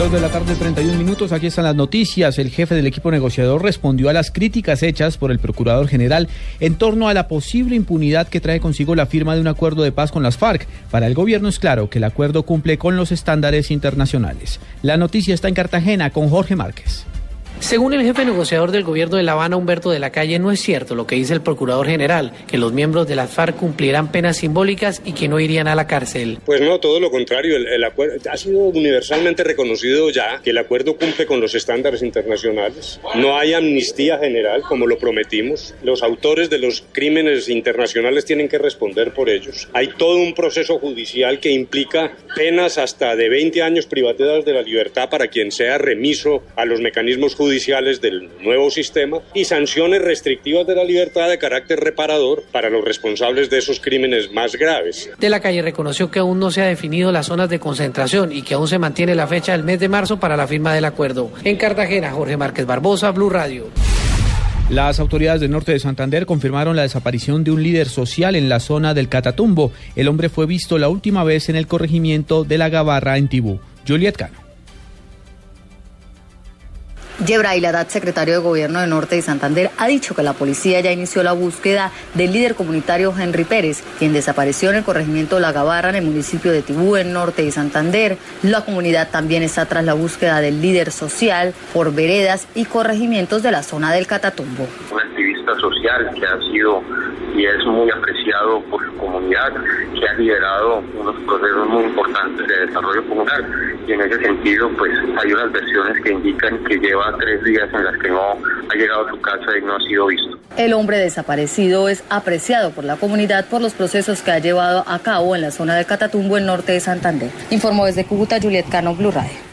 Dos de la tarde, 31 minutos. Aquí están las noticias. El jefe del equipo negociador respondió a las críticas hechas por el procurador general en torno a la posible impunidad que trae consigo la firma de un acuerdo de paz con las FARC. Para el gobierno es claro que el acuerdo cumple con los estándares internacionales. La noticia está en Cartagena con Jorge Márquez. Según el jefe negociador del gobierno de La Habana, Humberto de la Calle, no es cierto lo que dice el procurador general, que los miembros de la FARC cumplirán penas simbólicas y que no irían a la cárcel. Pues no, todo lo contrario. El, el acuerdo ha sido universalmente reconocido ya que el acuerdo cumple con los estándares internacionales. No hay amnistía general como lo prometimos. Los autores de los crímenes internacionales tienen que responder por ellos. Hay todo un proceso judicial que implica penas hasta de 20 años privativas de la libertad para quien sea remiso a los mecanismos judiciales judiciales del nuevo sistema y sanciones restrictivas de la libertad de carácter reparador para los responsables de esos crímenes más graves. De la calle reconoció que aún no se ha definido las zonas de concentración y que aún se mantiene la fecha del mes de marzo para la firma del acuerdo. En Cartagena, Jorge Márquez Barbosa, Blue Radio. Las autoridades del norte de Santander confirmaron la desaparición de un líder social en la zona del Catatumbo. El hombre fue visto la última vez en el corregimiento de la Gabarra en Tibú. Juliet Cano. Yebra Haddad, secretario de Gobierno de Norte de Santander, ha dicho que la policía ya inició la búsqueda del líder comunitario Henry Pérez, quien desapareció en el corregimiento La Gabarra, en el municipio de Tibú, en Norte de Santander. La comunidad también está tras la búsqueda del líder social por veredas y corregimientos de la zona del Catatumbo. Un activista social que ha sido y es muy apreciado por su comunidad, que ha liderado unos procesos muy importantes de desarrollo comunal y en ese sentido pues hay unas versiones que indican que lleva tres días en las que no ha llegado a su casa y no ha sido visto. El hombre desaparecido es apreciado por la comunidad por los procesos que ha llevado a cabo en la zona del Catatumbo, en norte de Santander. Informó desde Cúcuta Juliet Cano, Blue Radio.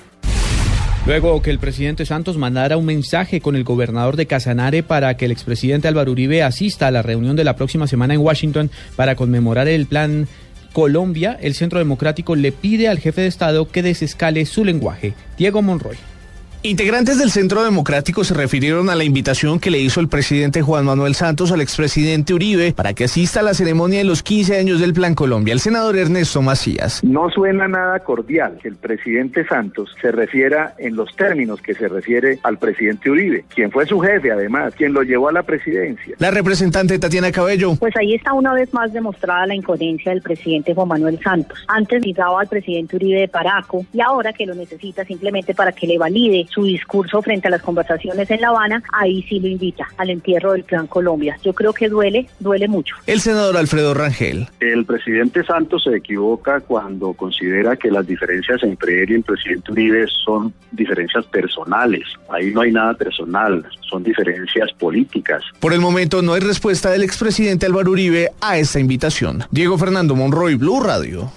Luego que el presidente Santos mandara un mensaje con el gobernador de Casanare para que el expresidente Álvaro Uribe asista a la reunión de la próxima semana en Washington para conmemorar el plan Colombia, el Centro Democrático le pide al jefe de Estado que desescale su lenguaje. Diego Monroy. Integrantes del Centro Democrático se refirieron a la invitación que le hizo el presidente Juan Manuel Santos al expresidente Uribe para que asista a la ceremonia de los 15 años del Plan Colombia. El senador Ernesto Macías. No suena nada cordial que el presidente Santos se refiera en los términos que se refiere al presidente Uribe, quien fue su jefe además, quien lo llevó a la presidencia. La representante Tatiana Cabello. Pues ahí está una vez más demostrada la incoherencia del presidente Juan Manuel Santos. Antes ligaba al presidente Uribe de Paraco y ahora que lo necesita simplemente para que le valide su discurso frente a las conversaciones en La Habana, ahí sí lo invita al entierro del Plan Colombia. Yo creo que duele, duele mucho. El senador Alfredo Rangel. El presidente Santos se equivoca cuando considera que las diferencias entre él y el presidente Uribe son diferencias personales. Ahí no hay nada personal, son diferencias políticas. Por el momento no hay respuesta del expresidente Álvaro Uribe a esta invitación. Diego Fernando Monroy, Blue Radio.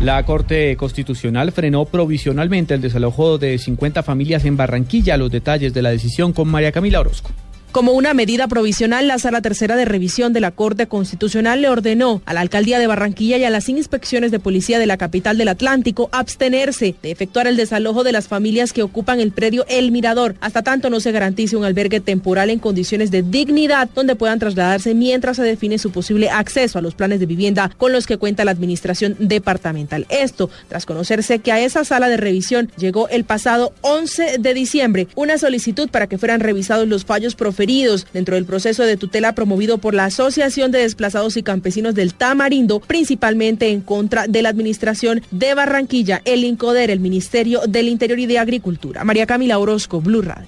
La Corte Constitucional frenó provisionalmente el desalojo de 50 familias en Barranquilla. Los detalles de la decisión con María Camila Orozco. Como una medida provisional, la Sala Tercera de Revisión de la Corte Constitucional le ordenó a la Alcaldía de Barranquilla y a las inspecciones de policía de la capital del Atlántico abstenerse de efectuar el desalojo de las familias que ocupan el predio El Mirador, hasta tanto no se garantice un albergue temporal en condiciones de dignidad donde puedan trasladarse mientras se define su posible acceso a los planes de vivienda con los que cuenta la administración departamental. Esto tras conocerse que a esa sala de revisión llegó el pasado 11 de diciembre una solicitud para que fueran revisados los fallos proferidos dentro del proceso de tutela promovido por la Asociación de Desplazados y Campesinos del Tamarindo, principalmente en contra de la Administración de Barranquilla, el INCODER, el Ministerio del Interior y de Agricultura. María Camila Orozco, Blue Radio.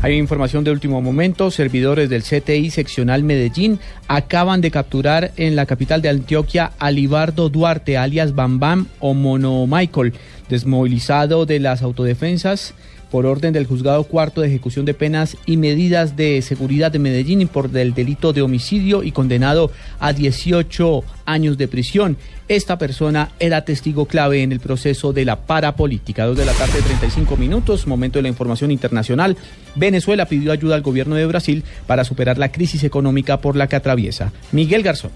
Hay información de último momento. Servidores del CTI seccional Medellín acaban de capturar en la capital de Antioquia a Libardo Duarte, alias Bam Bam o Mono Michael, desmovilizado de las autodefensas por orden del juzgado cuarto de ejecución de penas y medidas de seguridad de Medellín por el delito de homicidio y condenado a 18 años de prisión. Esta persona era testigo clave en el proceso de la parapolítica. Dos de la tarde, 35 minutos, momento de la información internacional. Venezuela pidió ayuda al gobierno de Brasil para superar la crisis económica por la que atraviesa. Miguel Garzón.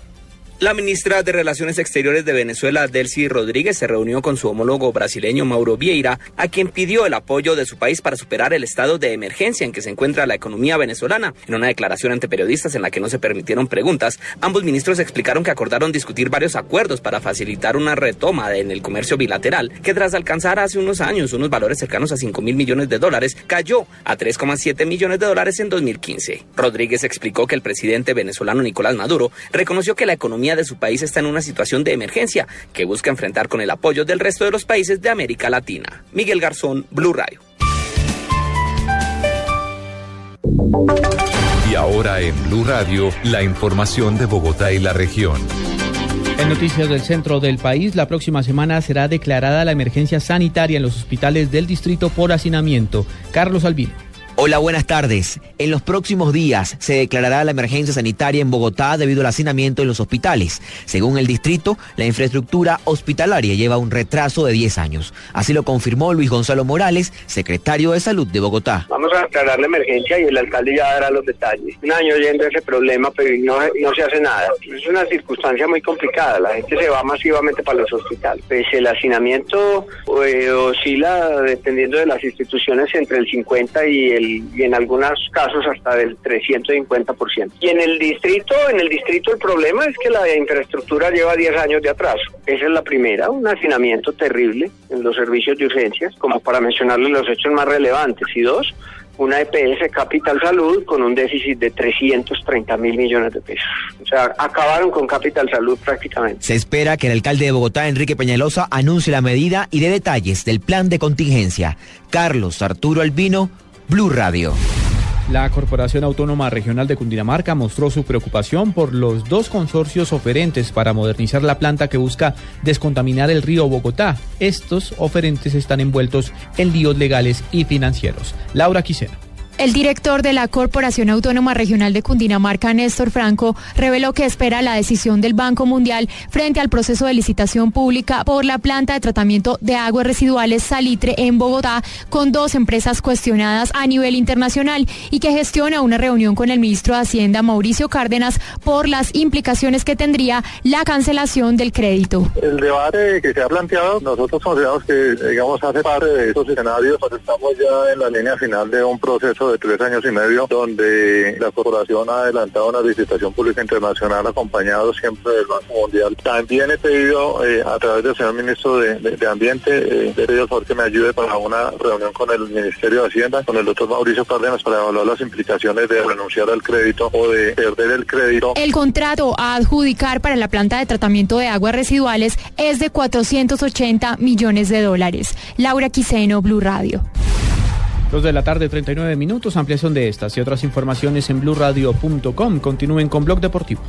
La ministra de Relaciones Exteriores de Venezuela, Delcy Rodríguez, se reunió con su homólogo brasileño Mauro Vieira, a quien pidió el apoyo de su país para superar el estado de emergencia en que se encuentra la economía venezolana. En una declaración ante periodistas en la que no se permitieron preguntas, ambos ministros explicaron que acordaron discutir varios acuerdos para facilitar una retoma en el comercio bilateral, que tras alcanzar hace unos años unos valores cercanos a 5 mil millones de dólares, cayó a 3,7 millones de dólares en 2015. Rodríguez explicó que el presidente venezolano Nicolás Maduro reconoció que la economía de su país está en una situación de emergencia que busca enfrentar con el apoyo del resto de los países de América Latina. Miguel Garzón, Blue Radio. Y ahora en Blue Radio, la información de Bogotá y la región. En noticias del centro del país, la próxima semana será declarada la emergencia sanitaria en los hospitales del distrito por hacinamiento. Carlos Albino. Hola, buenas tardes. En los próximos días se declarará la emergencia sanitaria en Bogotá debido al hacinamiento en los hospitales. Según el distrito, la infraestructura hospitalaria lleva un retraso de 10 años. Así lo confirmó Luis Gonzalo Morales, secretario de Salud de Bogotá. Vamos a declarar la emergencia y el alcalde ya dará los detalles. Un año yendo ese problema, pero no, no se hace nada. Es una circunstancia muy complicada. La gente se va masivamente para los hospitales. Pues el hacinamiento eh, oscila, dependiendo de las instituciones, entre el 50 y el y en algunos casos hasta del 350%. Y en el distrito, en el distrito el problema es que la infraestructura lleva 10 años de atraso. Esa es la primera, un hacinamiento terrible en los servicios de urgencias, como para mencionarles los hechos más relevantes. Y dos, una EPS Capital Salud con un déficit de 330 mil millones de pesos. O sea, acabaron con Capital Salud prácticamente. Se espera que el alcalde de Bogotá, Enrique Peñalosa, anuncie la medida y dé detalles del plan de contingencia. Carlos Arturo Albino, Blue Radio. La Corporación Autónoma Regional de Cundinamarca mostró su preocupación por los dos consorcios oferentes para modernizar la planta que busca descontaminar el río Bogotá. Estos oferentes están envueltos en líos legales y financieros. Laura Quiseno. El director de la Corporación Autónoma Regional de Cundinamarca, Néstor Franco, reveló que espera la decisión del Banco Mundial frente al proceso de licitación pública por la planta de tratamiento de aguas residuales Salitre en Bogotá, con dos empresas cuestionadas a nivel internacional y que gestiona una reunión con el ministro de Hacienda, Mauricio Cárdenas, por las implicaciones que tendría la cancelación del crédito. El debate que se ha planteado, nosotros consideramos que, digamos, hace parte de esos escenarios, pues estamos ya en la línea final de un proceso de tres años y medio, donde la corporación ha adelantado una licitación pública internacional acompañado siempre del Banco Mundial. También he pedido eh, a través del señor ministro de, Ambiente, eh, he pedido por que me ayude para una reunión con el Ministerio de Hacienda, con el doctor Mauricio Cárdenas, para evaluar las implicaciones de renunciar al crédito o de perder el crédito. El contrato a adjudicar para la planta de tratamiento de aguas residuales es de 480 millones de dólares. Laura Quiseno, Blue Radio. Dos de la tarde, 39 minutos. Ampliación de estas y otras informaciones en blurradio.com. Continúen con Blog Deportivo.